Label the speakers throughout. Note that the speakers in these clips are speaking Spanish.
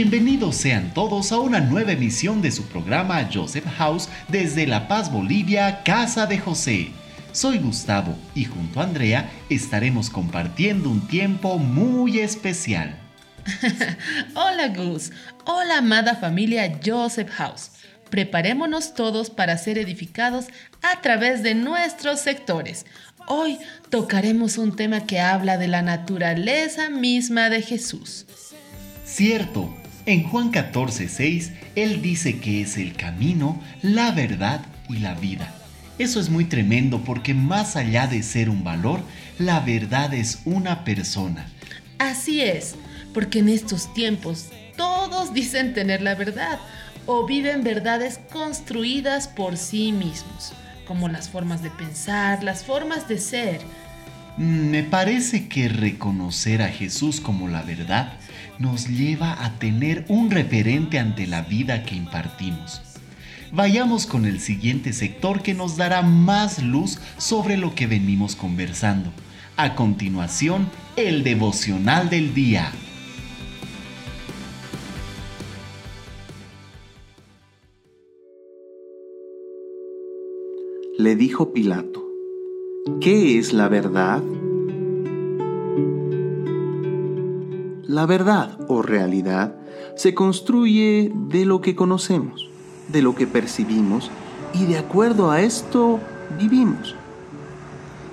Speaker 1: Bienvenidos sean todos a una nueva emisión de su programa Joseph House desde La Paz, Bolivia, Casa de José. Soy Gustavo y junto a Andrea estaremos compartiendo un tiempo muy especial.
Speaker 2: Hola Gus, hola amada familia Joseph House. Preparémonos todos para ser edificados a través de nuestros sectores. Hoy tocaremos un tema que habla de la naturaleza misma de Jesús.
Speaker 1: Cierto, en Juan 14, 6, Él dice que es el camino, la verdad y la vida. Eso es muy tremendo porque más allá de ser un valor, la verdad es una persona.
Speaker 2: Así es, porque en estos tiempos todos dicen tener la verdad o viven verdades construidas por sí mismos, como las formas de pensar, las formas de ser.
Speaker 1: Mm, me parece que reconocer a Jesús como la verdad nos lleva a tener un referente ante la vida que impartimos. Vayamos con el siguiente sector que nos dará más luz sobre lo que venimos conversando. A continuación, el devocional del día.
Speaker 3: Le dijo Pilato, ¿qué es la verdad? La verdad o realidad se construye de lo que conocemos, de lo que percibimos y de acuerdo a esto vivimos.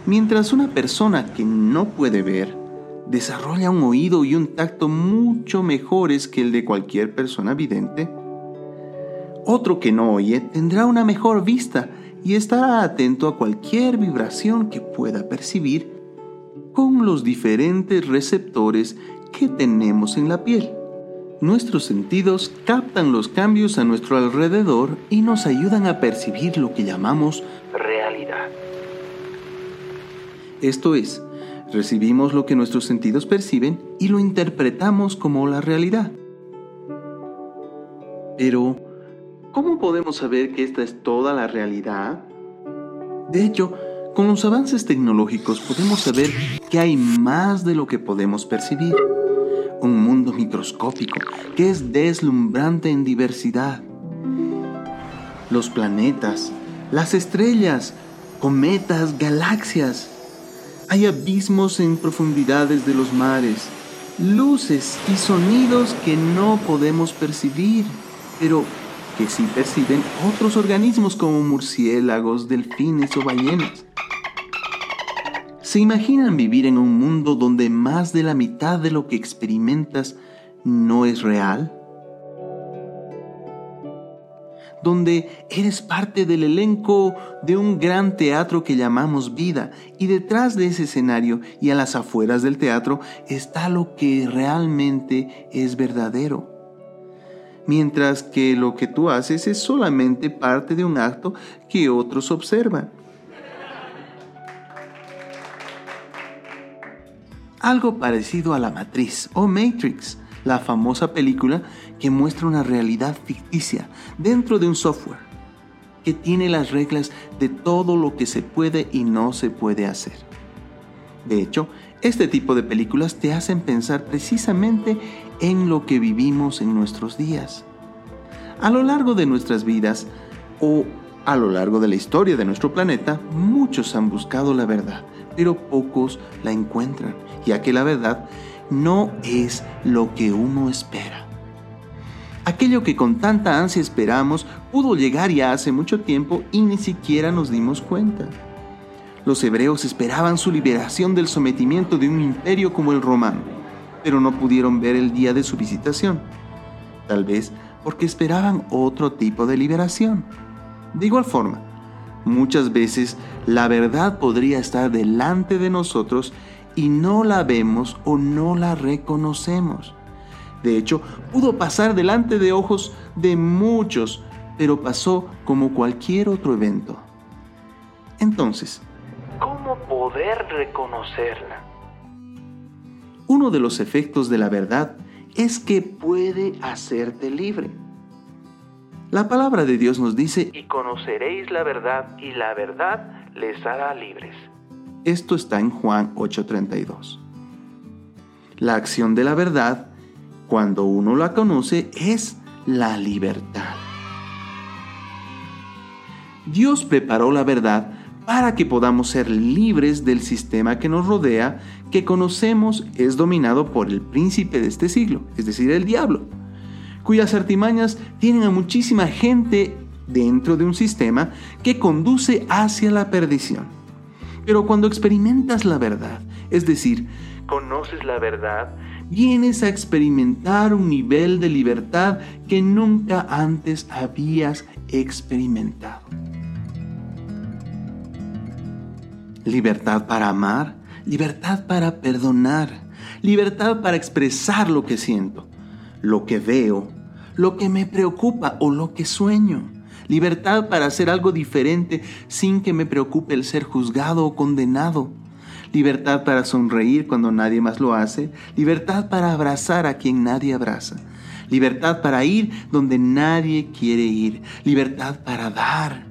Speaker 3: Mientras una persona que no puede ver desarrolla un oído y un tacto mucho mejores que el de cualquier persona vidente, otro que no oye tendrá una mejor vista y estará atento a cualquier vibración que pueda percibir con los diferentes receptores que tenemos en la piel. Nuestros sentidos captan los cambios a nuestro alrededor y nos ayudan a percibir lo que llamamos realidad. Esto es, recibimos lo que nuestros sentidos perciben y lo interpretamos como la realidad. Pero, ¿cómo podemos saber que esta es toda la realidad? De hecho, con los avances tecnológicos podemos saber que hay más de lo que podemos percibir un mundo microscópico que es deslumbrante en diversidad. Los planetas, las estrellas, cometas, galaxias. Hay abismos en profundidades de los mares, luces y sonidos que no podemos percibir, pero que sí perciben otros organismos como murciélagos, delfines o ballenas. ¿Se imaginan vivir en un mundo donde más de la mitad de lo que experimentas no es real? Donde eres parte del elenco de un gran teatro que llamamos vida y detrás de ese escenario y a las afueras del teatro está lo que realmente es verdadero. Mientras que lo que tú haces es solamente parte de un acto que otros observan. Algo parecido a La Matriz o Matrix, la famosa película que muestra una realidad ficticia dentro de un software que tiene las reglas de todo lo que se puede y no se puede hacer. De hecho, este tipo de películas te hacen pensar precisamente en lo que vivimos en nuestros días. A lo largo de nuestras vidas o a lo largo de la historia de nuestro planeta, muchos han buscado la verdad, pero pocos la encuentran, ya que la verdad no es lo que uno espera. Aquello que con tanta ansia esperamos pudo llegar ya hace mucho tiempo y ni siquiera nos dimos cuenta. Los hebreos esperaban su liberación del sometimiento de un imperio como el romano, pero no pudieron ver el día de su visitación. Tal vez porque esperaban otro tipo de liberación. De igual forma, muchas veces la verdad podría estar delante de nosotros y no la vemos o no la reconocemos. De hecho, pudo pasar delante de ojos de muchos, pero pasó como cualquier otro evento. Entonces, ¿cómo poder reconocerla? Uno de los efectos de la verdad es que puede hacerte libre. La palabra de Dios nos dice, y conoceréis la verdad, y la verdad les hará libres. Esto está en Juan 8:32. La acción de la verdad, cuando uno la conoce, es la libertad. Dios preparó la verdad para que podamos ser libres del sistema que nos rodea, que conocemos es dominado por el príncipe de este siglo, es decir, el diablo, cuyas artimañas tienen a muchísima gente dentro de un sistema que conduce hacia la perdición. Pero cuando experimentas la verdad, es decir, conoces la verdad, vienes a experimentar un nivel de libertad que nunca antes habías experimentado. Libertad para amar, libertad para perdonar, libertad para expresar lo que siento, lo que veo, lo que me preocupa o lo que sueño. Libertad para hacer algo diferente sin que me preocupe el ser juzgado o condenado. Libertad para sonreír cuando nadie más lo hace, libertad para abrazar a quien nadie abraza, libertad para ir donde nadie quiere ir, libertad para dar,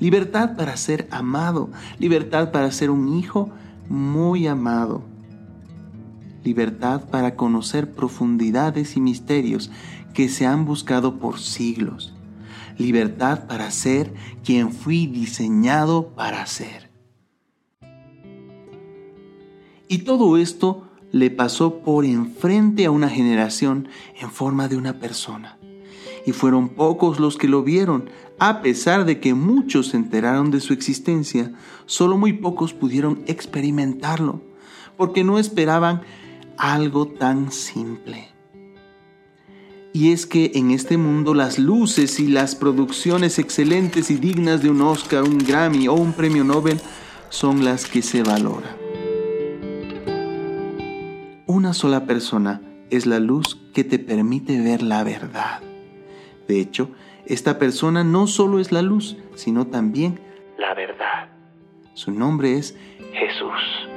Speaker 3: libertad para ser amado, libertad para ser un hijo muy amado, libertad para conocer profundidades y misterios que se han buscado por siglos, libertad para ser quien fui diseñado para ser. Y todo esto le pasó por enfrente a una generación en forma de una persona. Y fueron pocos los que lo vieron, a pesar de que muchos se enteraron de su existencia, solo muy pocos pudieron experimentarlo, porque no esperaban algo tan simple. Y es que en este mundo las luces y las producciones excelentes y dignas de un Oscar, un Grammy o un premio Nobel son las que se valoran. Una sola persona es la luz que te permite ver la verdad. De hecho, esta persona no solo es la luz, sino también la verdad. Su nombre es Jesús.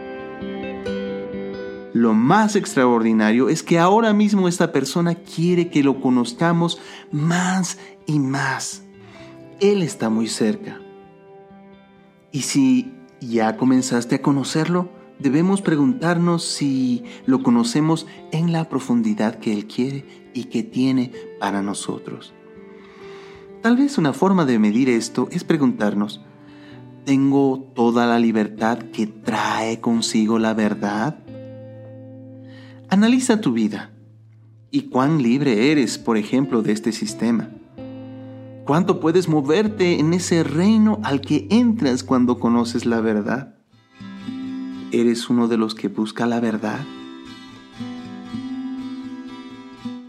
Speaker 3: Lo más extraordinario es que ahora mismo esta persona quiere que lo conozcamos más y más. Él está muy cerca. Y si ya comenzaste a conocerlo, debemos preguntarnos si lo conocemos en la profundidad que Él quiere y que tiene para nosotros. Tal vez una forma de medir esto es preguntarnos, ¿tengo toda la libertad que trae consigo la verdad? Analiza tu vida y cuán libre eres, por ejemplo, de este sistema. ¿Cuánto puedes moverte en ese reino al que entras cuando conoces la verdad? ¿Eres uno de los que busca la verdad?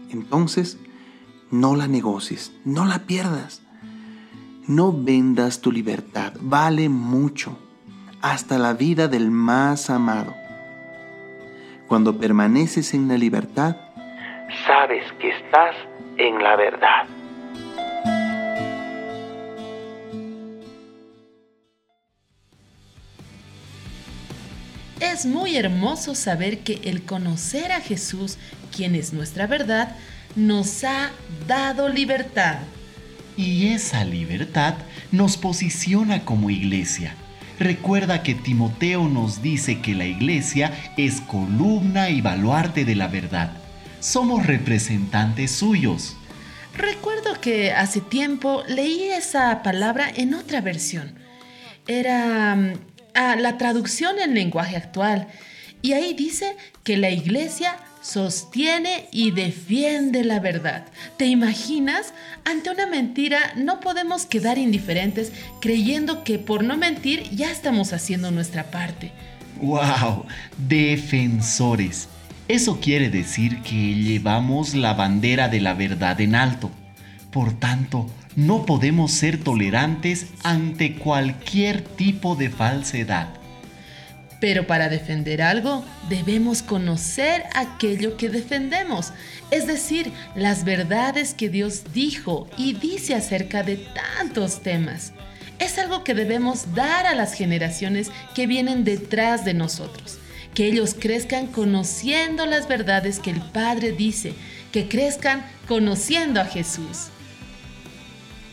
Speaker 3: Entonces, no la negocies, no la pierdas. No vendas tu libertad, vale mucho, hasta la vida del más amado. Cuando permaneces en la libertad, sabes que estás en la verdad.
Speaker 2: Es muy hermoso saber que el conocer a Jesús, quien es nuestra verdad, nos ha dado libertad.
Speaker 1: Y esa libertad nos posiciona como iglesia. Recuerda que Timoteo nos dice que la iglesia es columna y baluarte de la verdad. Somos representantes suyos.
Speaker 2: Recuerdo que hace tiempo leí esa palabra en otra versión. Era mm, a la traducción en lenguaje actual. Y ahí dice que la iglesia sostiene y defiende la verdad. ¿Te imaginas? Ante una mentira no podemos quedar indiferentes creyendo que por no mentir ya estamos haciendo nuestra parte.
Speaker 1: ¡Wow! Defensores. Eso quiere decir que llevamos la bandera de la verdad en alto. Por tanto, no podemos ser tolerantes ante cualquier tipo de falsedad.
Speaker 2: Pero para defender algo debemos conocer aquello que defendemos, es decir, las verdades que Dios dijo y dice acerca de tantos temas. Es algo que debemos dar a las generaciones que vienen detrás de nosotros, que ellos crezcan conociendo las verdades que el Padre dice, que crezcan conociendo a Jesús.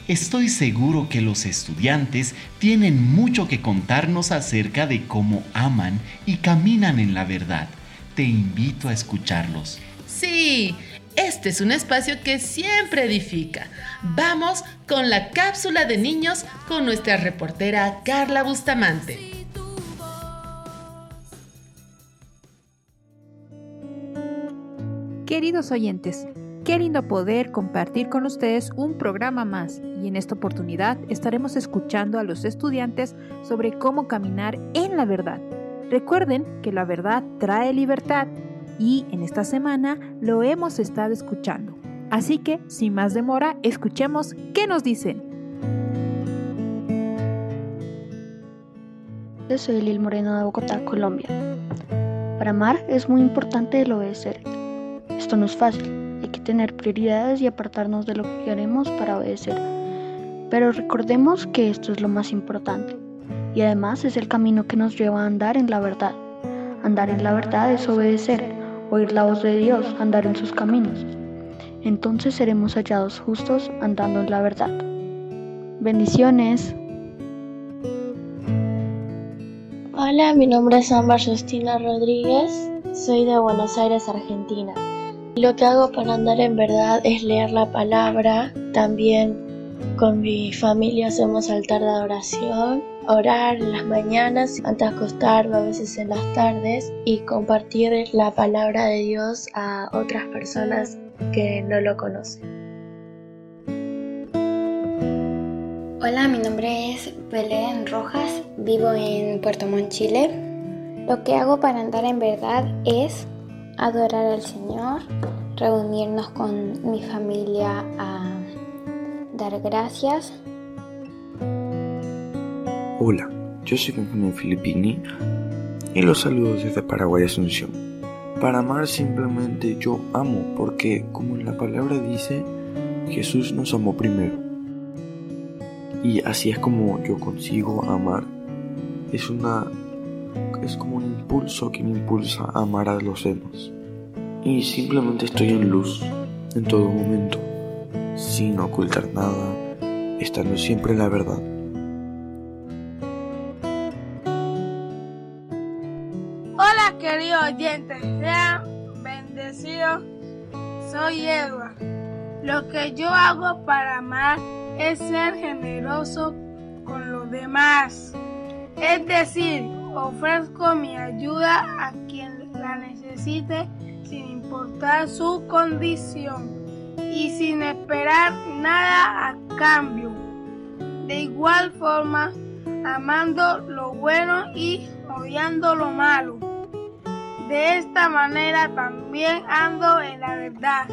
Speaker 1: Estoy seguro que los estudiantes tienen mucho que contarnos acerca de cómo aman y caminan en la verdad. Te invito a escucharlos.
Speaker 2: Sí, este es un espacio que siempre edifica. Vamos con la cápsula de niños con nuestra reportera Carla Bustamante.
Speaker 4: Queridos oyentes, Qué lindo poder compartir con ustedes un programa más y en esta oportunidad estaremos escuchando a los estudiantes sobre cómo caminar en la verdad. Recuerden que la verdad trae libertad y en esta semana lo hemos estado escuchando. Así que, sin más demora, escuchemos qué nos dicen.
Speaker 5: Soy Lil Moreno de Bogotá, Colombia. Para amar es muy importante el obedecer. Esto no es fácil, tener prioridades y apartarnos de lo que queremos para obedecer. Pero recordemos que esto es lo más importante y además es el camino que nos lleva a andar en la verdad. Andar en la verdad es obedecer, oír la voz de Dios, andar en sus caminos. Entonces seremos hallados justos andando en la verdad. Bendiciones.
Speaker 6: Hola, mi nombre es Ámbar Justina Rodríguez, soy de Buenos Aires, Argentina. Lo que hago para andar en verdad es leer la palabra. También con mi familia hacemos altar de adoración, orar en las mañanas, antes de acostarme, a veces en las tardes, y compartir la palabra de Dios a otras personas que no lo conocen.
Speaker 7: Hola, mi nombre es Belén Rojas, vivo en Puerto Montt, Chile. Lo que hago para andar en verdad es adorar al Señor, reunirnos con mi familia a dar gracias.
Speaker 8: Hola, yo soy Benjamín Filippini y los saludo desde Paraguay Asunción. Para amar simplemente yo amo porque como la palabra dice, Jesús nos amó primero. Y así es como yo consigo amar. Es una es como un impulso que me impulsa a amar a los demás. Y simplemente estoy en luz en todo momento, sin ocultar nada, estando siempre en la verdad.
Speaker 9: Hola queridos oyentes, sean bendecidos. Soy Edward. Lo que yo hago para amar es ser generoso con los demás. Es decir, ofrezco mi ayuda a quien la necesite sin importar su condición y sin esperar nada a cambio. De igual forma, amando lo bueno y odiando lo malo. De esta manera también ando en la verdad.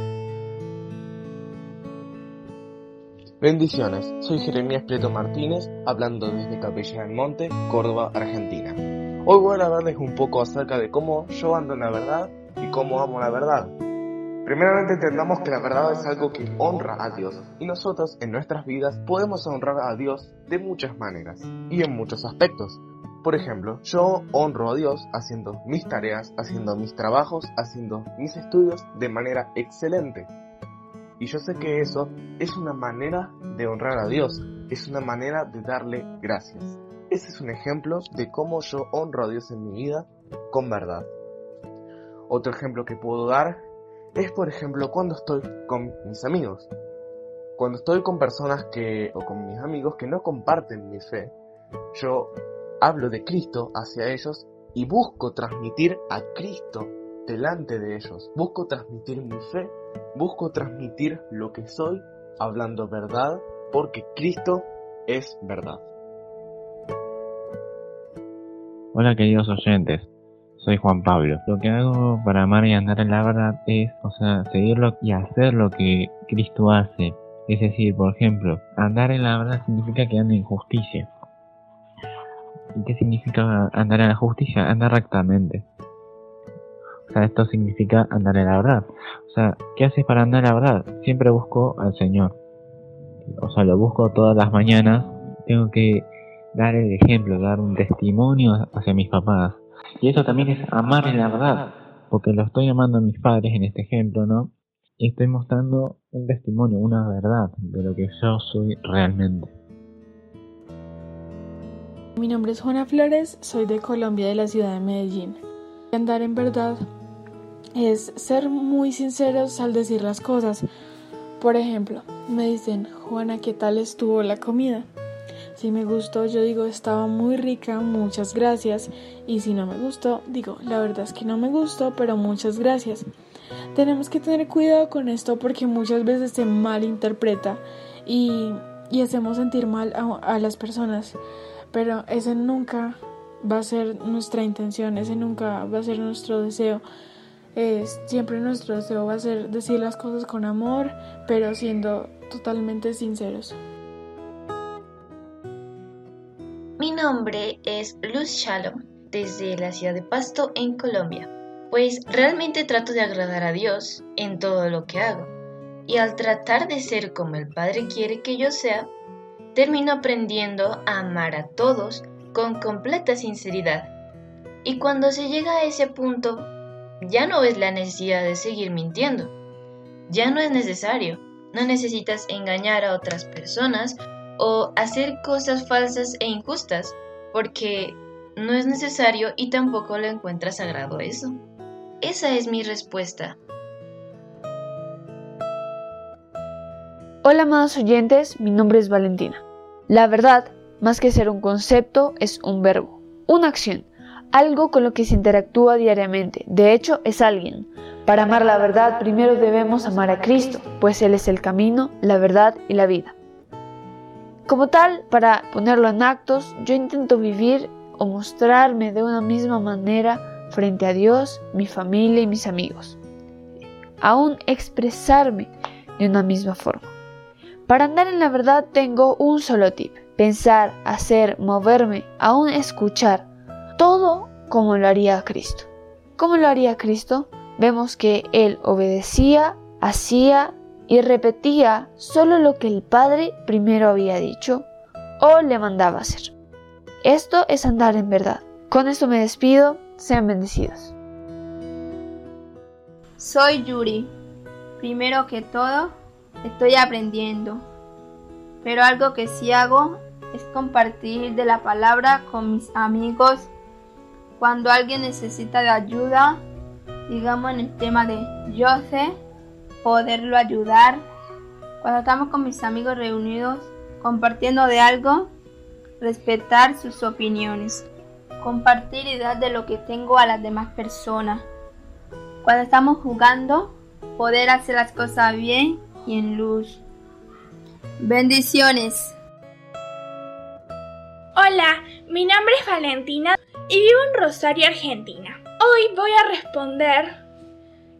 Speaker 10: Bendiciones, soy Jeremías Prieto Martínez, hablando desde Capilla del Monte, Córdoba, Argentina. Hoy voy a hablarles un poco acerca de cómo yo ando en la verdad y cómo amo la verdad. Primeramente entendamos que la verdad es algo que honra a Dios y nosotros en nuestras vidas podemos honrar a Dios de muchas maneras y en muchos aspectos. Por ejemplo, yo honro a Dios haciendo mis tareas, haciendo mis trabajos, haciendo mis estudios de manera excelente. Y yo sé que eso es una manera de honrar a Dios, es una manera de darle gracias. Ese es un ejemplo de cómo yo honro a Dios en mi vida con verdad. Otro ejemplo que puedo dar es, por ejemplo, cuando estoy con mis amigos. Cuando estoy con personas que, o con mis amigos que no comparten mi fe, yo hablo de Cristo hacia ellos y busco transmitir a Cristo delante de ellos. Busco transmitir mi fe, busco transmitir lo que soy, hablando verdad, porque Cristo es verdad.
Speaker 11: Hola queridos oyentes, soy Juan Pablo. Lo que hago para amar y andar en la verdad es, o sea, seguirlo y hacer lo que Cristo hace. Es decir, por ejemplo, andar en la verdad significa que ande en justicia. ¿Y qué significa andar en la justicia? Andar rectamente. O sea, esto significa andar en la verdad. O sea, ¿qué haces para andar en la verdad? Siempre busco al Señor. O sea, lo busco todas las mañanas. Tengo que dar el ejemplo, dar un testimonio hacia mis papás. Y eso también es amar la verdad. Porque lo estoy amando a mis padres en este ejemplo, ¿no? Y estoy mostrando un testimonio, una verdad de lo que yo soy realmente.
Speaker 12: Mi nombre es Juana Flores, soy de Colombia, de la ciudad de Medellín. Andar en verdad es ser muy sinceros al decir las cosas. Por ejemplo, me dicen, Juana, ¿qué tal estuvo la comida? Si me gustó, yo digo, estaba muy rica, muchas gracias. Y si no me gustó, digo, la verdad es que no me gustó, pero muchas gracias. Tenemos que tener cuidado con esto porque muchas veces se malinterpreta y, y hacemos sentir mal a, a las personas pero ese nunca va a ser nuestra intención, ese nunca va a ser nuestro deseo. siempre nuestro deseo va a ser decir las cosas con amor, pero siendo totalmente sinceros.
Speaker 13: Mi nombre es Luz Shalom, desde la ciudad de Pasto, en Colombia. Pues realmente trato de agradar a Dios en todo lo que hago. Y al tratar de ser como el Padre quiere que yo sea, termino aprendiendo a amar a todos con completa sinceridad. Y cuando se llega a ese punto, ya no ves la necesidad de seguir mintiendo. Ya no es necesario. No necesitas engañar a otras personas o hacer cosas falsas e injustas, porque no es necesario y tampoco lo encuentras sagrado eso. Esa es mi respuesta.
Speaker 14: Hola amados oyentes, mi nombre es Valentina. La verdad, más que ser un concepto, es un verbo, una acción, algo con lo que se interactúa diariamente. De hecho, es alguien. Para amar la verdad, primero debemos amar a Cristo, pues Él es el camino, la verdad y la vida. Como tal, para ponerlo en actos, yo intento vivir o mostrarme de una misma manera frente a Dios, mi familia y mis amigos. Aún expresarme de una misma forma. Para andar en la verdad tengo un solo tip. Pensar, hacer, moverme, aún escuchar. Todo como lo haría Cristo. ¿Cómo lo haría Cristo? Vemos que Él obedecía, hacía y repetía solo lo que el Padre primero había dicho o le mandaba hacer. Esto es andar en verdad. Con esto me despido. Sean bendecidos.
Speaker 15: Soy Yuri. Primero que todo, estoy aprendiendo. Pero algo que sí hago es compartir de la palabra con mis amigos. Cuando alguien necesita de ayuda, digamos en el tema de yo sé, poderlo ayudar. Cuando estamos con mis amigos reunidos, compartiendo de algo, respetar sus opiniones. Compartir ideas de lo que tengo a las demás personas. Cuando estamos jugando, poder hacer las cosas bien y en luz. Bendiciones.
Speaker 16: Hola, mi nombre es Valentina y vivo en Rosario, Argentina. Hoy voy a responder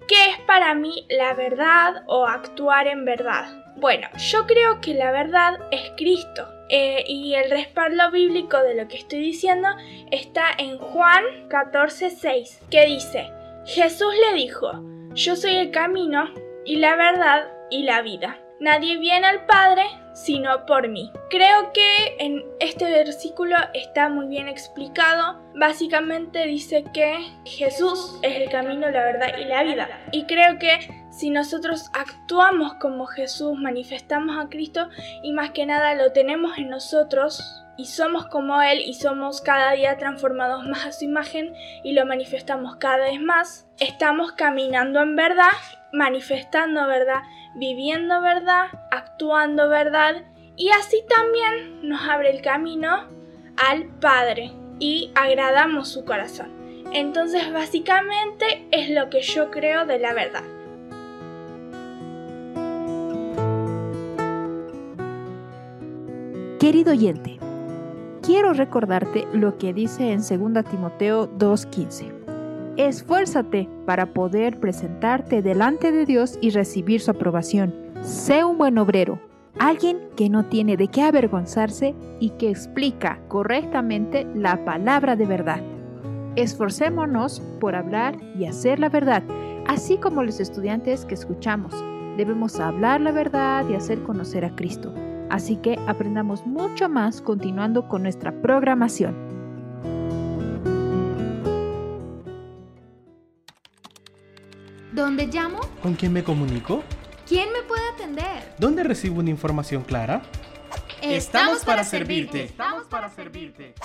Speaker 16: qué es para mí la verdad o actuar en verdad. Bueno, yo creo que la verdad es Cristo. Eh, y el respaldo bíblico de lo que estoy diciendo está en Juan 14:6, que dice, Jesús le dijo, yo soy el camino y la verdad y la vida. Nadie viene al Padre sino por mí. Creo que en este versículo está muy bien explicado. Básicamente dice que Jesús es el camino, la verdad y la vida. Y creo que si nosotros actuamos como Jesús, manifestamos a Cristo y más que nada lo tenemos en nosotros, y somos como Él y somos cada día transformados más a su imagen y lo manifestamos cada vez más, estamos caminando en verdad, manifestando verdad, viviendo verdad, actuando verdad y así también nos abre el camino al Padre y agradamos su corazón. Entonces básicamente es lo que yo creo de la verdad.
Speaker 4: Querido oyente, quiero recordarte lo que dice en 2 Timoteo 2.15. Esfuérzate para poder presentarte delante de Dios y recibir su aprobación. Sé un buen obrero, alguien que no tiene de qué avergonzarse y que explica correctamente la palabra de verdad. Esforcémonos por hablar y hacer la verdad, así como los estudiantes que escuchamos. Debemos hablar la verdad y hacer conocer a Cristo. Así que aprendamos mucho más continuando con nuestra programación.
Speaker 17: ¿Dónde llamo?
Speaker 18: ¿Con quién me comunico?
Speaker 17: ¿Quién me puede atender?
Speaker 18: ¿Dónde recibo una información clara?
Speaker 17: Estamos, para, servirte. Estamos para servirte.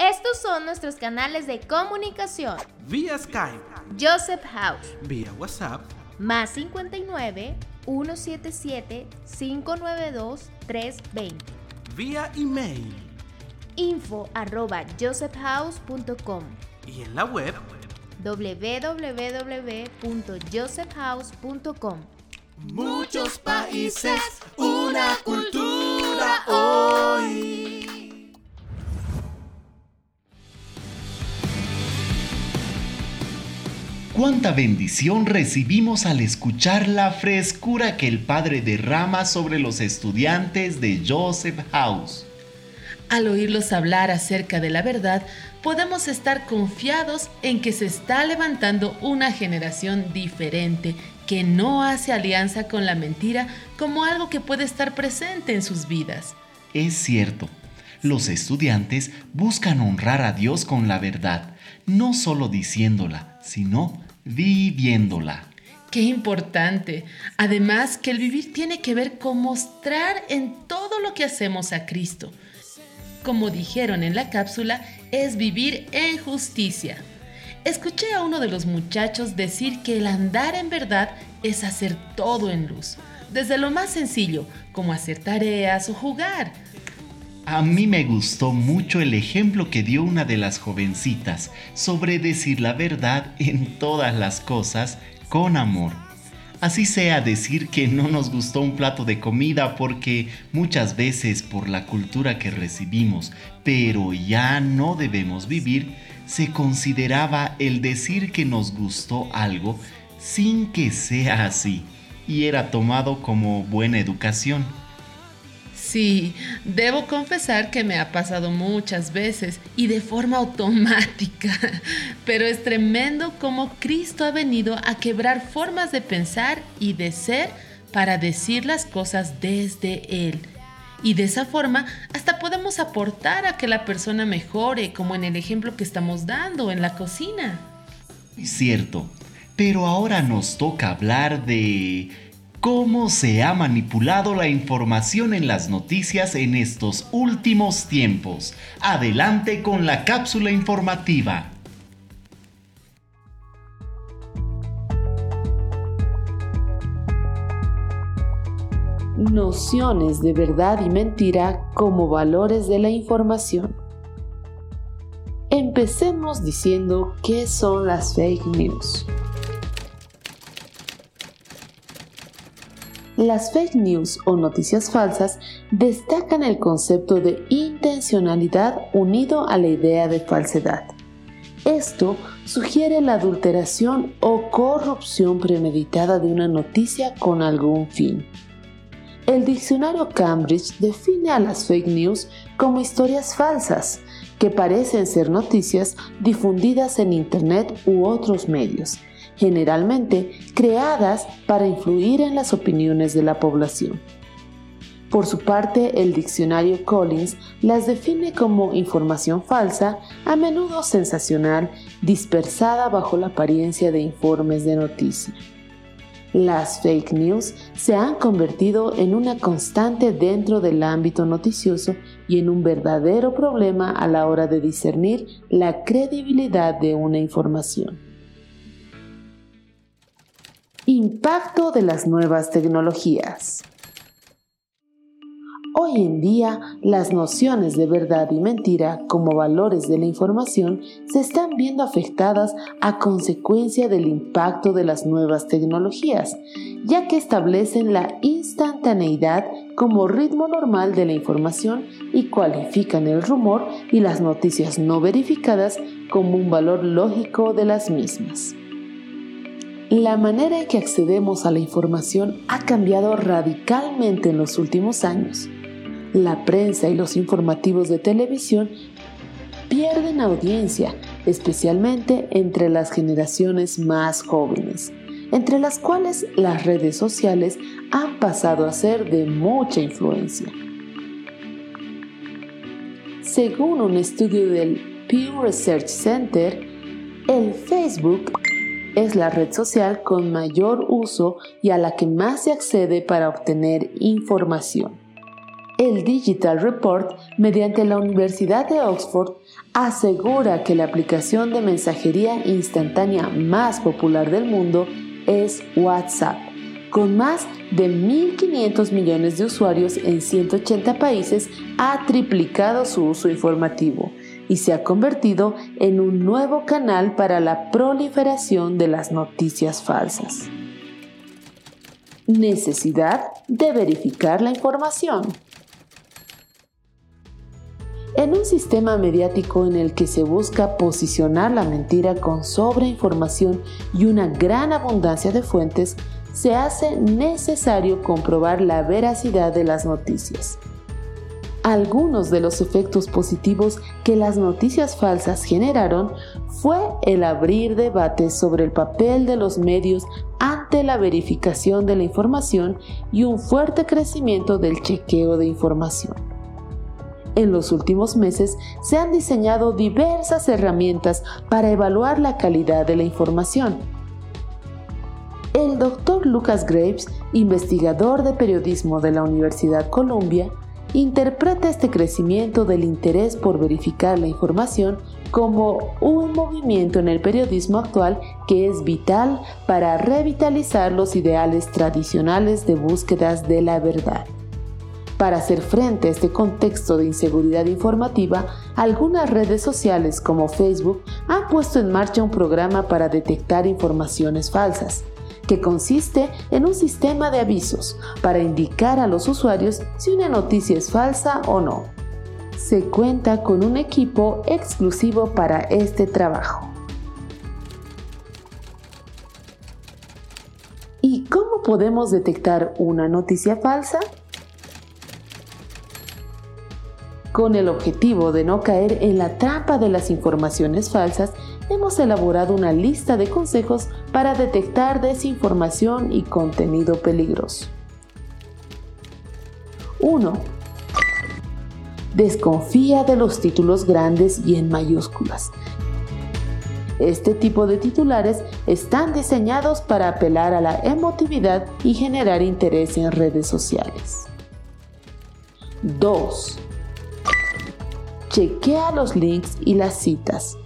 Speaker 17: Estos son nuestros canales de comunicación.
Speaker 18: Vía Skype.
Speaker 17: Joseph House.
Speaker 18: Vía WhatsApp.
Speaker 17: Más 59 177 592 320.
Speaker 18: Vía email.
Speaker 17: Info arroba josephhouse.com.
Speaker 18: Y en la web
Speaker 17: www.josephhouse.com.
Speaker 19: Muchos países, una cultura hoy.
Speaker 1: Cuánta bendición recibimos al escuchar la frescura que el Padre derrama sobre los estudiantes de Joseph House.
Speaker 20: Al oírlos hablar acerca de la verdad, podemos estar confiados en que se está levantando una generación diferente que no hace alianza con la mentira como algo que puede estar presente en sus vidas.
Speaker 1: Es cierto, los estudiantes buscan honrar a Dios con la verdad, no solo diciéndola, sino viviéndola.
Speaker 20: Qué importante. Además que el vivir tiene que ver con mostrar en todo lo que hacemos a Cristo. Como dijeron en la cápsula, es vivir en justicia. Escuché a uno de los muchachos decir que el andar en verdad es hacer todo en luz, desde lo más sencillo, como hacer tareas o jugar.
Speaker 1: A mí me gustó mucho el ejemplo que dio una de las jovencitas sobre decir la verdad en todas las cosas con amor. Así sea decir que no nos gustó un plato de comida porque muchas veces por la cultura que recibimos, pero ya no debemos vivir, se consideraba el decir que nos gustó algo sin que sea así y era tomado como buena educación.
Speaker 20: Sí, debo confesar que me ha pasado muchas veces y de forma automática, pero es tremendo cómo Cristo ha venido a quebrar formas de pensar y de ser para decir las cosas desde Él y de esa forma hasta podemos aportar a que la persona mejore, como en el ejemplo que estamos dando en la cocina.
Speaker 1: Cierto, pero ahora nos toca hablar de cómo se ha manipulado la información en las noticias en estos últimos tiempos. Adelante con la cápsula informativa.
Speaker 20: Nociones de verdad y mentira como valores de la información. Empecemos diciendo qué son las fake news. Las fake news o noticias falsas destacan el concepto de intencionalidad unido a la idea de falsedad. Esto sugiere la adulteración o corrupción premeditada de una noticia con algún fin. El diccionario Cambridge define a las fake news como historias falsas que parecen ser noticias difundidas en Internet u otros medios, generalmente creadas para influir en las opiniones de la población. Por su parte, el diccionario Collins las define como información falsa, a menudo sensacional, dispersada bajo la apariencia de informes de noticia. Las fake news se han convertido en una constante dentro del ámbito noticioso y en un verdadero problema a la hora de discernir la credibilidad de una información. Impacto de las nuevas tecnologías. Hoy en día, las nociones de verdad y mentira como valores de la información se están viendo afectadas a consecuencia del impacto de las nuevas tecnologías, ya que establecen la instantaneidad como ritmo normal de la información y cualifican el rumor y las noticias no verificadas como un valor lógico de las mismas. La manera en que accedemos a la información ha cambiado radicalmente en los últimos años. La prensa y los informativos de televisión pierden audiencia, especialmente entre las generaciones más jóvenes, entre las cuales las redes sociales han pasado a ser de mucha influencia. Según un estudio del Pew Research Center, el Facebook es la red social con mayor uso y a la que más se accede para obtener información. El Digital Report, mediante la Universidad de Oxford, asegura que la aplicación de mensajería instantánea más popular del mundo es WhatsApp, con más de 1.500 millones de usuarios en 180 países, ha triplicado su uso informativo y se ha convertido en un nuevo canal para la proliferación de las noticias falsas. Necesidad de verificar la información. En un sistema mediático en el que se busca posicionar la mentira con sobreinformación y una gran abundancia de fuentes, se hace necesario comprobar la veracidad de las noticias algunos de los efectos positivos que las noticias falsas generaron fue el abrir debates sobre el papel de los medios ante la verificación de la información y un fuerte crecimiento del chequeo de información. En los últimos meses se han diseñado diversas herramientas para evaluar la calidad de la información. El doctor Lucas Graves, investigador de periodismo de la Universidad Columbia, interpreta este crecimiento del interés por verificar la información como un movimiento en el periodismo actual que es vital para revitalizar los ideales tradicionales de búsquedas de la verdad. Para hacer frente a este contexto de inseguridad informativa, algunas redes sociales como Facebook han puesto en marcha un programa para detectar informaciones falsas que consiste en un sistema de avisos para indicar a los usuarios si una noticia es falsa o no. Se cuenta con un equipo exclusivo para este trabajo. ¿Y cómo podemos detectar una noticia falsa? Con el objetivo de no caer en la trampa de las informaciones falsas, hemos elaborado una lista de consejos para detectar desinformación y contenido peligroso. 1. Desconfía de los títulos grandes y en mayúsculas. Este tipo de titulares están diseñados para apelar a la emotividad y generar interés en redes sociales. 2. Chequea los links y las citas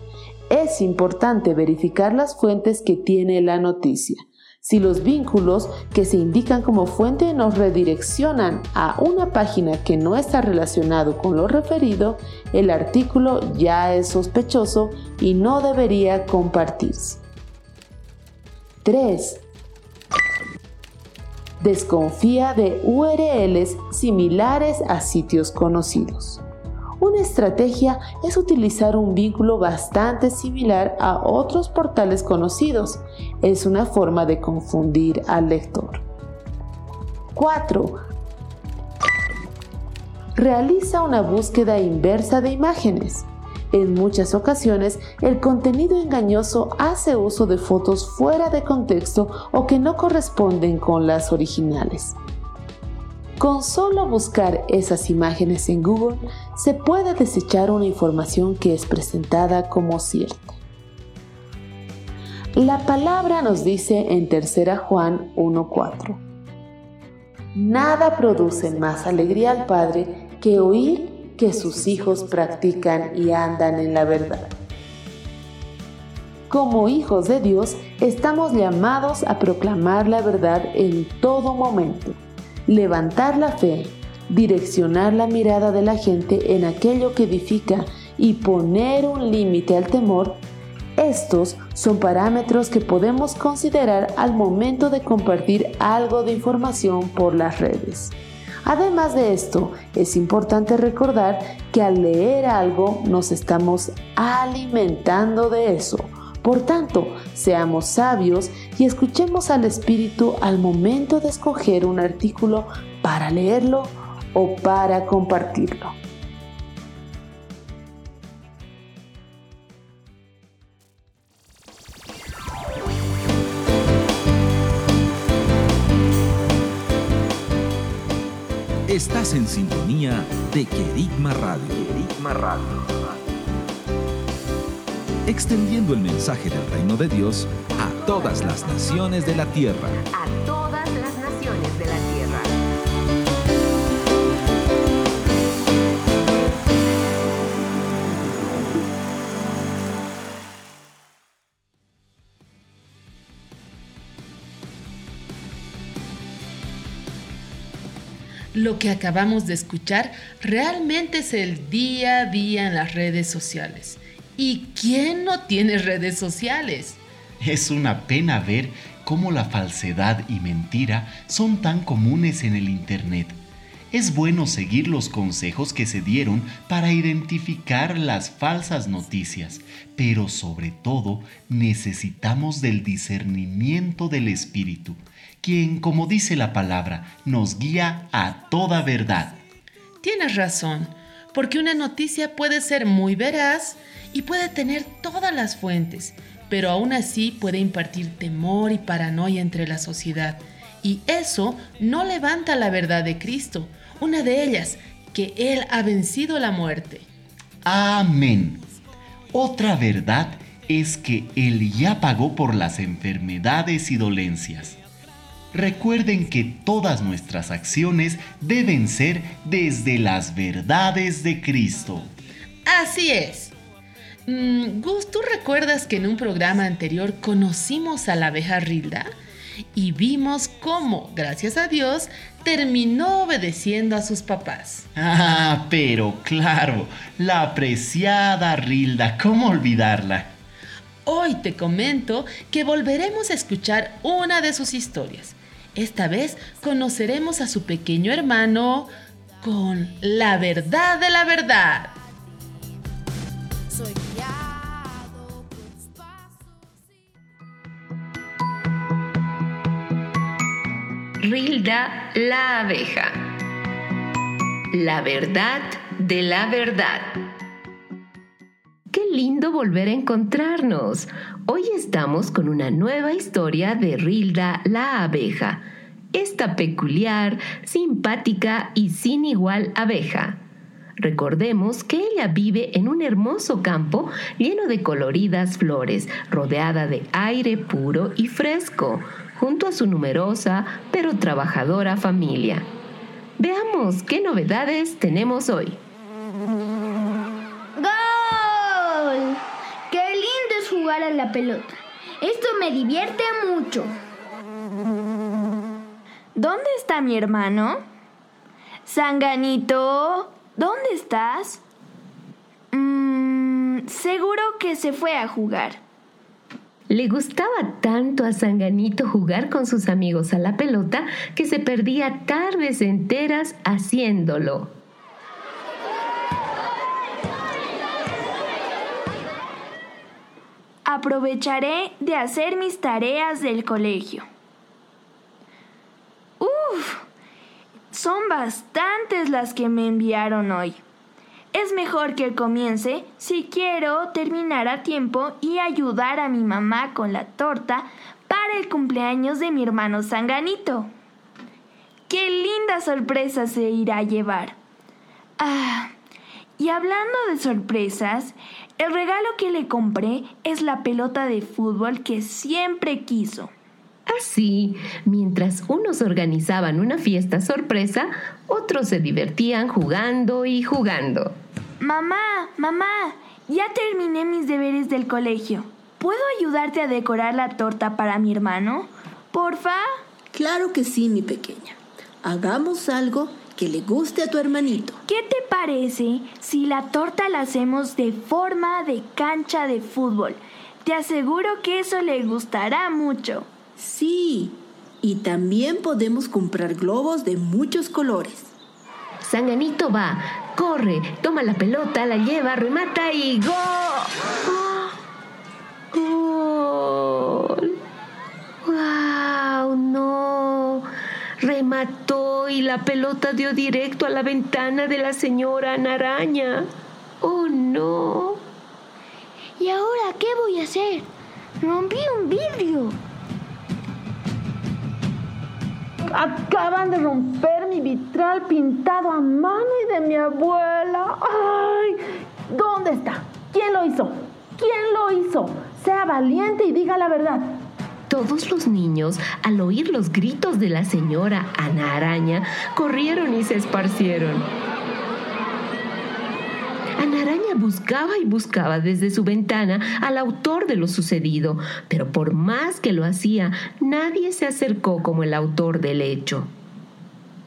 Speaker 20: es importante verificar las fuentes que tiene la noticia. Si los vínculos que se indican como fuente nos redireccionan a una página que no está relacionado con lo referido, el artículo ya es sospechoso y no debería compartirse. 3. Desconfía de URLs similares a sitios conocidos. Una estrategia es utilizar un vínculo bastante similar a otros portales conocidos. Es una forma de confundir al lector. 4. Realiza una búsqueda inversa de imágenes. En muchas ocasiones, el contenido engañoso hace uso de fotos fuera de contexto o que no corresponden con las originales. Con solo buscar esas imágenes en Google se puede desechar una información que es presentada como cierta. La palabra nos dice en 3 Juan 1.4. Nada produce más alegría al Padre que oír que sus hijos practican y andan en la verdad. Como hijos de Dios, estamos llamados a proclamar la verdad en todo momento levantar la fe, direccionar la mirada de la gente en aquello que edifica y poner un límite al temor, estos son parámetros que podemos considerar al momento de compartir algo de información por las redes. Además de esto, es importante recordar que al leer algo nos estamos alimentando de eso, Por tanto, seamos sabios y escuchemos al Espíritu al momento de escoger un artículo para leerlo o para compartirlo.
Speaker 21: Estás en sintonía de Querigma Radio. Querigma Radio. Extendiendo el mensaje del reino de Dios a todas las naciones de la tierra.
Speaker 22: A todas las naciones de la tierra.
Speaker 2: Lo que acabamos de escuchar realmente es el día a día en las redes sociales. ¿Y quién no tiene redes sociales?
Speaker 1: Es una pena ver cómo la falsedad y mentira son tan comunes en el Internet. Es bueno seguir los consejos que se dieron para identificar las falsas noticias, pero sobre todo necesitamos del discernimiento del Espíritu, quien, como dice la palabra, nos guía a toda verdad.
Speaker 2: Tienes razón, porque una noticia puede ser muy veraz y puede tener todas las fuentes, pero aún así puede impartir temor y paranoia entre la sociedad. Y eso no levanta la verdad de Cristo, una de ellas, que Él ha vencido la muerte.
Speaker 1: Amén. Otra verdad es que Él ya pagó por las enfermedades y dolencias. Recuerden que todas nuestras acciones deben ser desde las verdades de Cristo.
Speaker 2: Así es. Mm, Gus, ¿tú recuerdas que en un programa anterior conocimos a la abeja Rilda? Y vimos cómo, gracias a Dios, terminó obedeciendo a sus papás.
Speaker 1: Ah, pero claro, la apreciada Rilda, ¿cómo olvidarla?
Speaker 2: Hoy te comento que volveremos a escuchar una de sus historias. Esta vez conoceremos a su pequeño hermano con la verdad de la verdad.
Speaker 17: Soy
Speaker 22: Rilda la abeja. La verdad de la verdad. Qué lindo volver a encontrarnos. Hoy estamos con una nueva historia de Rilda la abeja, esta peculiar, simpática y sin igual abeja. Recordemos que ella vive en un hermoso campo lleno de coloridas flores, rodeada de aire puro y fresco, junto a su numerosa pero trabajadora familia. Veamos qué novedades tenemos hoy.
Speaker 23: ¡Gol! ¡Qué lindo es jugar a la pelota! Esto me divierte mucho.
Speaker 24: ¿Dónde está mi hermano? Sanganito, ¿dónde estás? Mm, seguro que se fue a jugar.
Speaker 22: Le gustaba tanto a Sanganito jugar con sus amigos a la pelota que se perdía tardes enteras haciéndolo.
Speaker 24: Aprovecharé de hacer mis tareas del colegio. Uf, son bastantes las que me enviaron hoy. Es mejor que comience si quiero terminar a tiempo y ayudar a mi mamá con la torta para el cumpleaños de mi hermano Sanganito. ¡Qué linda sorpresa se irá a llevar! Ah, y hablando de sorpresas, el regalo que le compré es la pelota de fútbol que siempre quiso.
Speaker 22: Así, mientras unos organizaban una fiesta sorpresa, otros se divertían jugando y jugando.
Speaker 24: Mamá, mamá, ya terminé mis deberes del colegio. ¿Puedo ayudarte a decorar la torta para mi hermano? ¿Porfa?
Speaker 25: Claro que sí, mi pequeña. Hagamos algo que le guste a tu hermanito.
Speaker 24: ¿Qué te parece si la torta la hacemos de forma de cancha de fútbol? Te aseguro que eso le gustará mucho.
Speaker 25: Sí, y también podemos comprar globos de muchos colores.
Speaker 22: Sanganito va, corre, toma la pelota, la lleva, remata y ¡go! ¡Oh!
Speaker 24: ¡Gol!
Speaker 22: ¡Wow! ¡No! Remató y la pelota dio directo a la ventana de la señora Naraña. ¡Oh, no!
Speaker 24: ¿Y ahora qué voy a hacer? Rompí un vidrio.
Speaker 26: Acaban de romper mi vitral pintado a mano y de mi abuela. ¡Ay! ¿Dónde está? ¿Quién lo hizo? ¿Quién lo hizo? Sea valiente y diga la verdad.
Speaker 22: Todos los niños, al oír los gritos de la señora Ana Araña, corrieron y se esparcieron. Buscaba y buscaba desde su ventana al autor de lo sucedido, pero por más que lo hacía, nadie se acercó como el autor del hecho.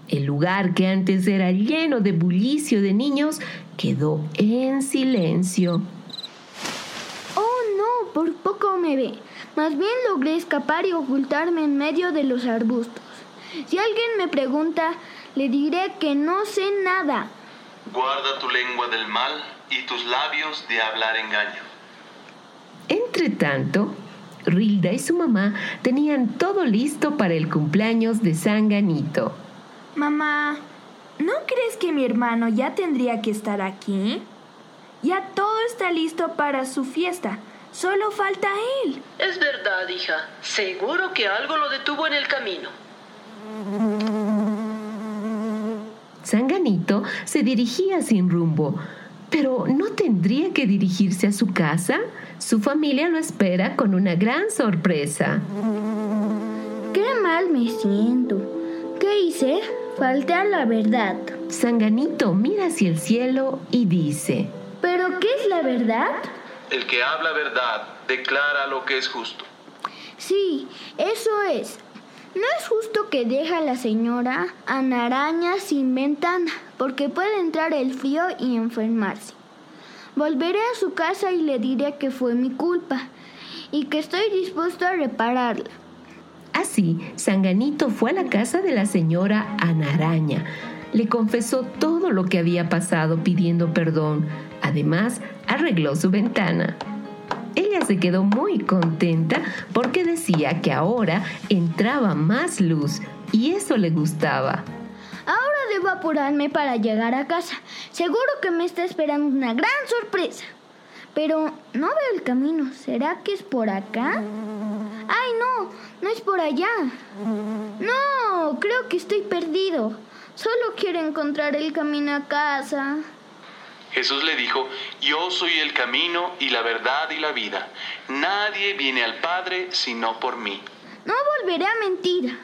Speaker 22: El lugar que antes era lleno de bullicio de niños quedó en silencio.
Speaker 24: Oh, no, por poco me ve. Más bien logré escapar y ocultarme en medio de los arbustos. Si alguien me pregunta, le diré que no sé nada.
Speaker 27: Guarda tu lengua del mal y tus labios de hablar engaño.
Speaker 22: Entre tanto, Rilda y su mamá tenían todo listo para el cumpleaños de Sanganito.
Speaker 28: Mamá, ¿no crees que mi hermano ya tendría que estar aquí? Ya todo está listo para su fiesta. Solo falta él.
Speaker 29: Es verdad, hija. Seguro que algo lo detuvo en el camino.
Speaker 22: Sanganito se dirigía sin rumbo, pero ¿no tendría que dirigirse a su casa? Su familia lo espera con una gran sorpresa.
Speaker 24: Qué mal me siento. ¿Qué hice? Falté a la verdad.
Speaker 22: Sanganito mira hacia el cielo y dice,
Speaker 24: ¿Pero qué es la verdad?
Speaker 27: El que habla verdad declara lo que es justo.
Speaker 24: Sí, eso es. No es justo que deje a la señora Ana Araña sin ventana, porque puede entrar el frío y enfermarse. Volveré a su casa y le diré que fue mi culpa y que estoy dispuesto a repararla.
Speaker 22: Así, Sanganito fue a la casa de la señora Ana Araña. Le confesó todo lo que había pasado pidiendo perdón. Además, arregló su ventana. Ella se quedó muy contenta porque decía que ahora entraba más luz y eso le gustaba.
Speaker 24: Ahora debo apurarme para llegar a casa. Seguro que me está esperando una gran sorpresa. Pero no veo el camino. ¿Será que es por acá? ¡Ay, no! No es por allá. No, creo que estoy perdido. Solo quiero encontrar el camino a casa.
Speaker 27: Jesús le dijo, yo soy el camino y la verdad y la vida. Nadie viene al Padre sino por mí.
Speaker 24: No volveré a mentir.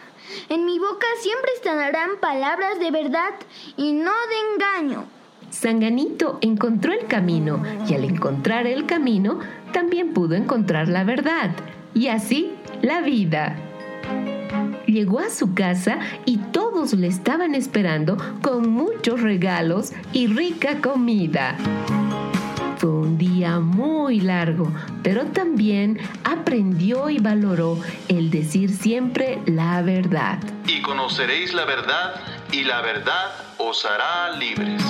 Speaker 24: En mi boca siempre estarán palabras de verdad y no de engaño.
Speaker 22: Sanganito encontró el camino y al encontrar el camino también pudo encontrar la verdad y así la vida. Llegó a su casa y todos le estaban esperando con muchos regalos y rica comida. Fue un día muy largo, pero también aprendió y valoró el decir siempre la verdad.
Speaker 27: Y conoceréis la verdad y la verdad os hará libres.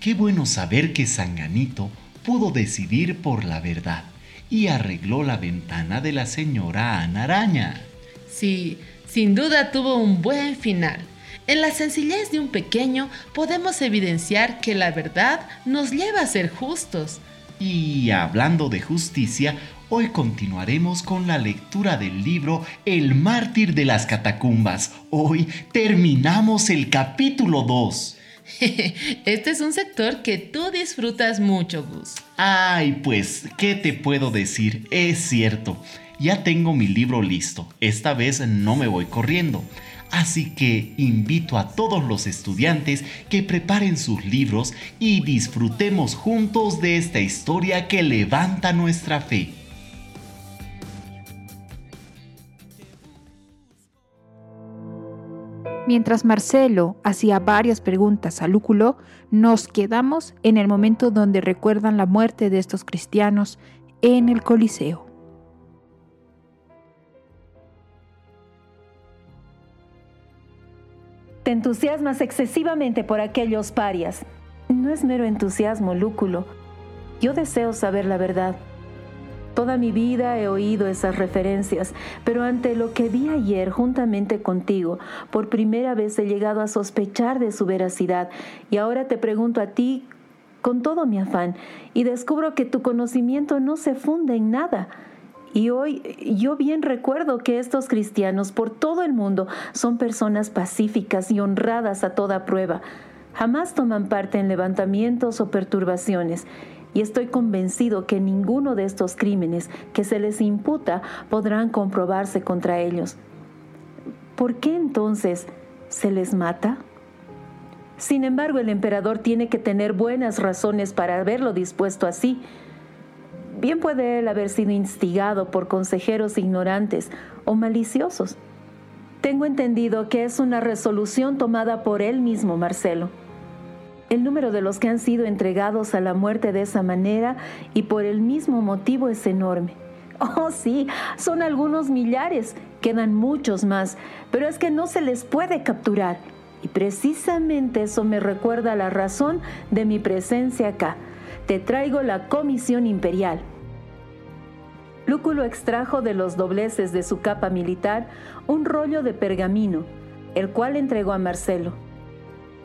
Speaker 1: Qué bueno saber que Sanganito pudo decidir por la verdad y arregló la ventana de la señora Ana Araña.
Speaker 2: Sí, sin duda tuvo un buen final. En la sencillez de un pequeño podemos evidenciar que la verdad nos lleva a ser justos.
Speaker 1: Y hablando de justicia, hoy continuaremos con la lectura del libro El mártir de las catacumbas. Hoy terminamos el capítulo 2.
Speaker 2: Este es un sector que tú disfrutas mucho, Gus.
Speaker 1: Ay, pues, ¿qué te puedo decir? Es cierto, ya tengo mi libro listo. Esta vez no me voy corriendo. Así que invito a todos los estudiantes que preparen sus libros y disfrutemos juntos de esta historia que levanta nuestra fe.
Speaker 4: Mientras Marcelo hacía varias preguntas a Lúculo, nos quedamos en el momento donde recuerdan la muerte de estos cristianos en el Coliseo.
Speaker 30: Te entusiasmas excesivamente por aquellos parias. No es mero entusiasmo, Lúculo.
Speaker 31: Yo deseo saber la verdad. Toda mi vida he oído esas referencias, pero ante lo que vi ayer juntamente contigo, por primera vez he llegado a sospechar de su veracidad y ahora te pregunto a ti con todo mi afán y descubro que tu conocimiento no se funde en nada. Y hoy yo bien recuerdo que estos cristianos por todo el mundo son personas pacíficas y honradas a toda prueba. Jamás toman parte en levantamientos o perturbaciones y estoy convencido que ninguno de estos crímenes que se les imputa podrán comprobarse contra ellos. ¿Por qué entonces se les mata? Sin embargo, el emperador tiene que tener buenas razones para haberlo dispuesto así. Bien puede él haber sido instigado por consejeros ignorantes o maliciosos. Tengo entendido que es una resolución tomada por él mismo, Marcelo. El número de los que han sido entregados a la muerte de esa manera y por el mismo motivo es enorme. Oh, sí, son algunos millares, quedan muchos más, pero es que no se les puede capturar. Y precisamente eso me recuerda la razón de mi presencia acá. Te traigo la comisión imperial. Lúculo extrajo de los dobleces de su capa militar un rollo de pergamino, el cual entregó a Marcelo.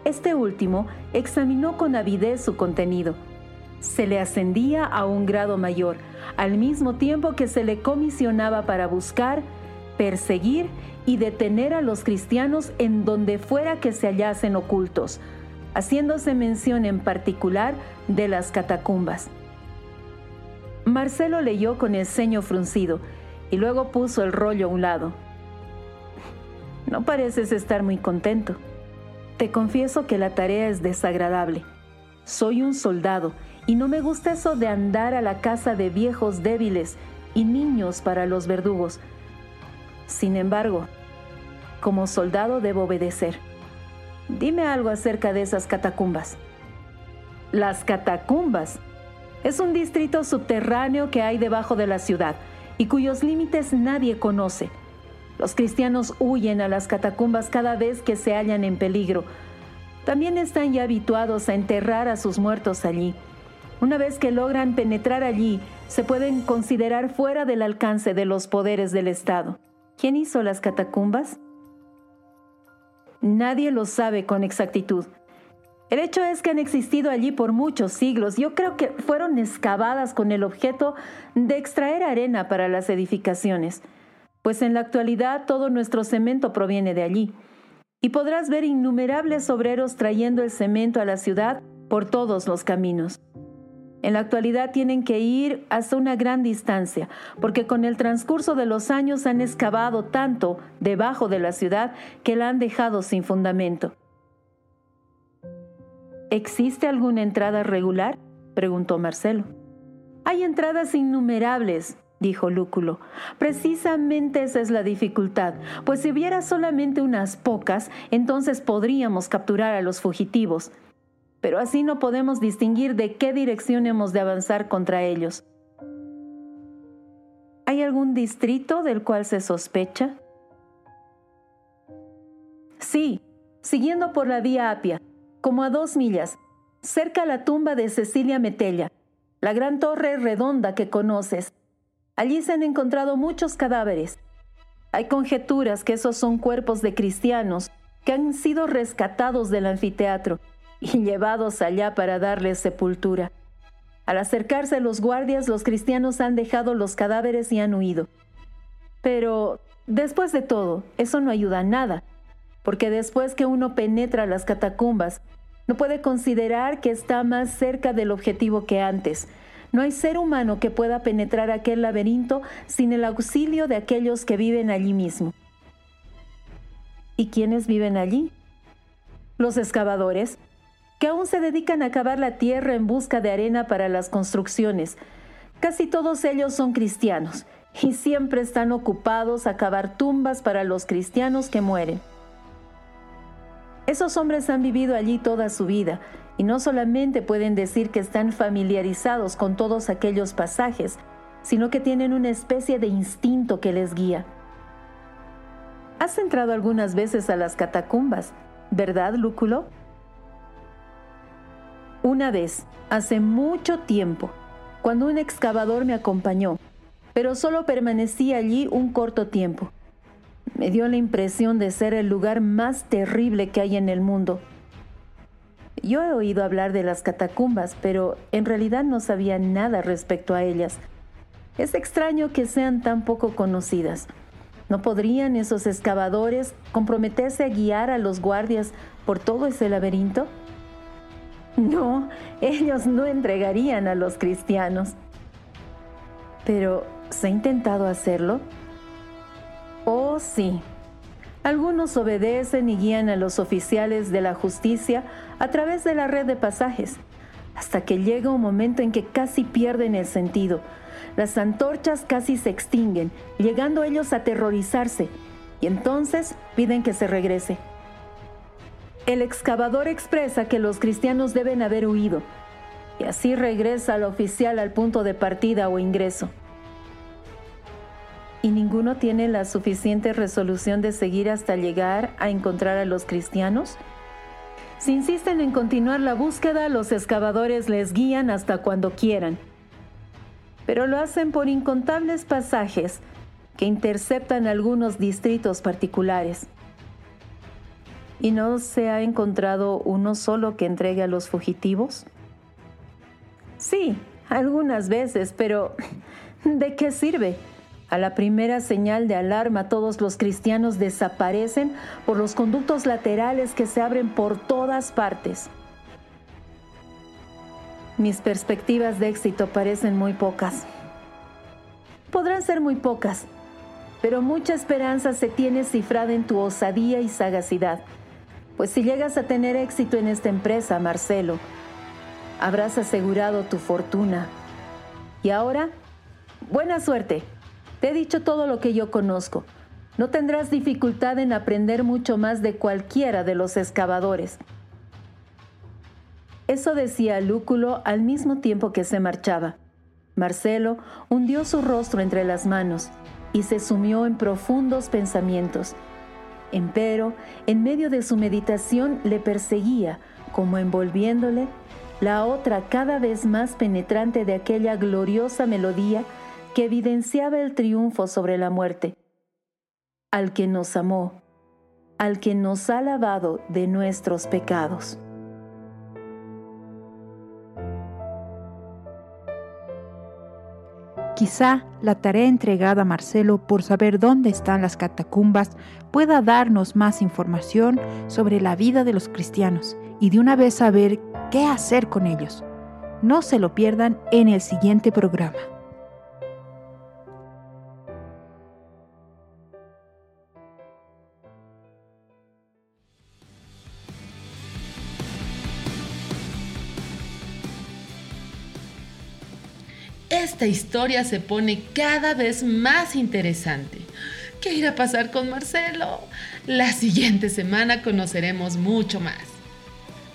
Speaker 31: Este último examinó con avidez su contenido. Se le ascendía a un grado mayor, al mismo tiempo que se le comisionaba para buscar, perseguir y detener a los cristianos en donde fuera que se hallasen ocultos, haciéndose mención en particular de las catacumbas. Marcelo leyó con el ceño fruncido y luego puso el rollo a un lado. No pareces estar muy contento. Te confieso que la tarea es desagradable. Soy un soldado y no me gusta eso de andar a la casa de viejos débiles y niños para los verdugos. Sin embargo, como soldado debo obedecer. Dime algo acerca de esas catacumbas. Las catacumbas es un distrito subterráneo que hay debajo de la ciudad y cuyos límites nadie conoce. Los cristianos huyen a las catacumbas cada vez que se hallan en peligro. También están ya habituados a enterrar a sus muertos allí. Una vez que logran penetrar allí, se pueden considerar fuera del alcance de los poderes del Estado. ¿Quién hizo las catacumbas? Nadie lo sabe con exactitud. El hecho es que han existido allí por muchos siglos. Yo creo que fueron excavadas con el objeto de extraer arena para las edificaciones pues en la actualidad todo nuestro cemento proviene de allí. Y podrás ver innumerables obreros trayendo el cemento a la ciudad por todos los caminos. En la actualidad tienen que ir hasta una gran distancia, porque con el transcurso de los años han excavado tanto debajo de la ciudad que la han dejado sin fundamento. ¿Existe alguna entrada regular? preguntó Marcelo. Hay entradas innumerables, dijo Lúculo. Precisamente esa es la dificultad, pues si hubiera solamente unas pocas, entonces podríamos capturar a los fugitivos. Pero así no podemos distinguir de qué dirección hemos de avanzar contra ellos. ¿Hay algún distrito del cual se sospecha? Sí, siguiendo por la vía Apia, como a dos millas, cerca a la tumba de Cecilia Metella, la gran torre redonda que conoces, Allí se han encontrado muchos cadáveres. Hay conjeturas que esos son cuerpos de cristianos que han sido rescatados del anfiteatro y llevados allá para darles sepultura. Al acercarse los guardias, los cristianos han dejado los cadáveres y han huido. Pero, después de todo, eso no ayuda a nada, porque después que uno penetra las catacumbas, no puede considerar que está más cerca del objetivo que antes, no hay ser humano que pueda penetrar aquel laberinto sin el auxilio de aquellos que viven allí mismo. ¿Y quiénes viven allí? Los excavadores, que aún se dedican a cavar la tierra en busca de arena para las construcciones. Casi todos ellos son cristianos y siempre están ocupados a cavar tumbas para los cristianos que mueren. Esos hombres han vivido allí toda su vida y no solamente pueden decir que están familiarizados con todos aquellos pasajes, sino que tienen una especie de instinto que les guía. Has entrado algunas veces a las catacumbas, ¿verdad, Lúculo? Una vez, hace mucho tiempo, cuando un excavador me acompañó, pero solo permanecí allí un corto tiempo. Me dio la impresión de ser el lugar más terrible que hay en el mundo. Yo he oído hablar de las catacumbas, pero en realidad no sabía nada respecto a ellas. Es extraño que sean tan poco conocidas. ¿No podrían esos excavadores comprometerse a guiar a los guardias por todo ese laberinto? No, ellos no entregarían a los cristianos. Pero, ¿se ha intentado hacerlo? Oh, sí. Algunos obedecen y guían a los oficiales de la justicia a través de la red de pasajes, hasta que llega un momento en que casi pierden el sentido. Las antorchas casi se extinguen, llegando ellos a aterrorizarse, y entonces piden que se regrese. El excavador expresa que los cristianos deben haber huido, y así regresa al oficial al punto de partida o ingreso. ¿Y ninguno tiene la suficiente resolución de seguir hasta llegar a encontrar a los cristianos? Si insisten en continuar la búsqueda, los excavadores les guían hasta cuando quieran. Pero lo hacen por incontables pasajes que interceptan algunos distritos particulares. ¿Y no se ha encontrado uno solo que entregue a los fugitivos? Sí, algunas veces, pero ¿de qué sirve? A la primera señal de alarma todos los cristianos desaparecen por los conductos laterales que se abren por todas partes. Mis perspectivas de éxito parecen muy pocas. Podrán ser muy pocas, pero mucha esperanza se tiene cifrada en tu osadía y sagacidad. Pues si llegas a tener éxito en esta empresa, Marcelo, habrás asegurado tu fortuna. Y ahora, buena suerte. Te he dicho todo lo que yo conozco. No tendrás dificultad en aprender mucho más de cualquiera de los excavadores. Eso decía Lúculo al mismo tiempo que se marchaba. Marcelo hundió su rostro entre las manos y se sumió en profundos pensamientos. Empero, en medio de su meditación le perseguía, como envolviéndole, la otra cada vez más penetrante de aquella gloriosa melodía que evidenciaba el triunfo sobre la muerte. Al que nos amó, al que nos ha lavado de nuestros pecados.
Speaker 4: Quizá la tarea entregada a Marcelo por saber dónde están las catacumbas pueda darnos más información sobre la vida de los cristianos y de una vez saber qué hacer con ellos. No se lo pierdan en el siguiente programa.
Speaker 2: Esta historia se pone cada vez más interesante. ¿Qué irá a pasar con Marcelo? La siguiente semana conoceremos mucho más.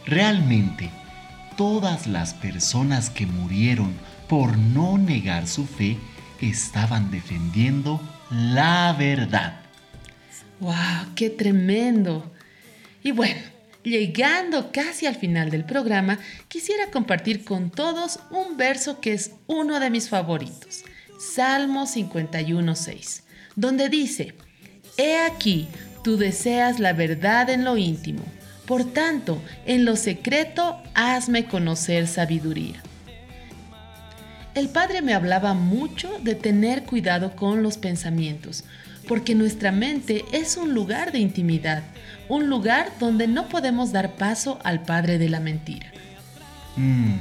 Speaker 1: Realmente, todas las personas que murieron por no negar su fe estaban defendiendo la verdad.
Speaker 2: ¡Wow! ¡Qué tremendo! Y bueno, Llegando casi al final del programa, quisiera compartir con todos un verso que es uno de mis favoritos, Salmo 51.6, donde dice, He aquí, tú deseas la verdad en lo íntimo, por tanto, en lo secreto, hazme conocer sabiduría. El Padre me hablaba mucho de tener cuidado con los pensamientos, porque nuestra mente es un lugar de intimidad, un lugar donde no podemos dar paso al padre de la mentira.
Speaker 1: Mm,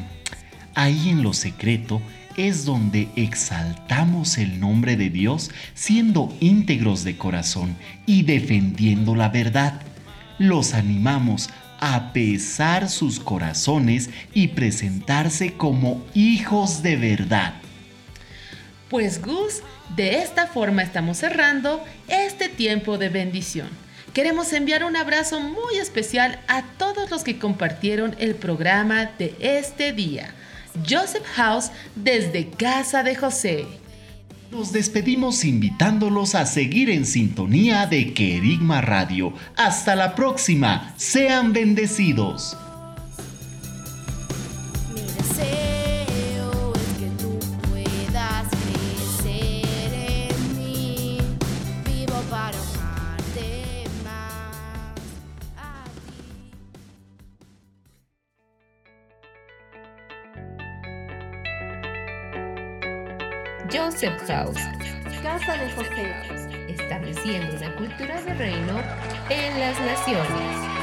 Speaker 1: ahí en lo secreto es donde exaltamos el nombre de Dios siendo íntegros de corazón y defendiendo la verdad. Los animamos a pesar sus corazones y presentarse como hijos de verdad.
Speaker 2: Pues Gus, de esta forma estamos cerrando este tiempo de bendición. Queremos enviar un abrazo muy especial a todos los que compartieron el programa de este día. Joseph House desde Casa de José.
Speaker 1: Nos despedimos invitándolos a seguir en sintonía de Querigma Radio. Hasta la próxima. Sean bendecidos.
Speaker 22: House.
Speaker 26: Casa de José.
Speaker 22: Estableciendo una cultura de reino en las naciones.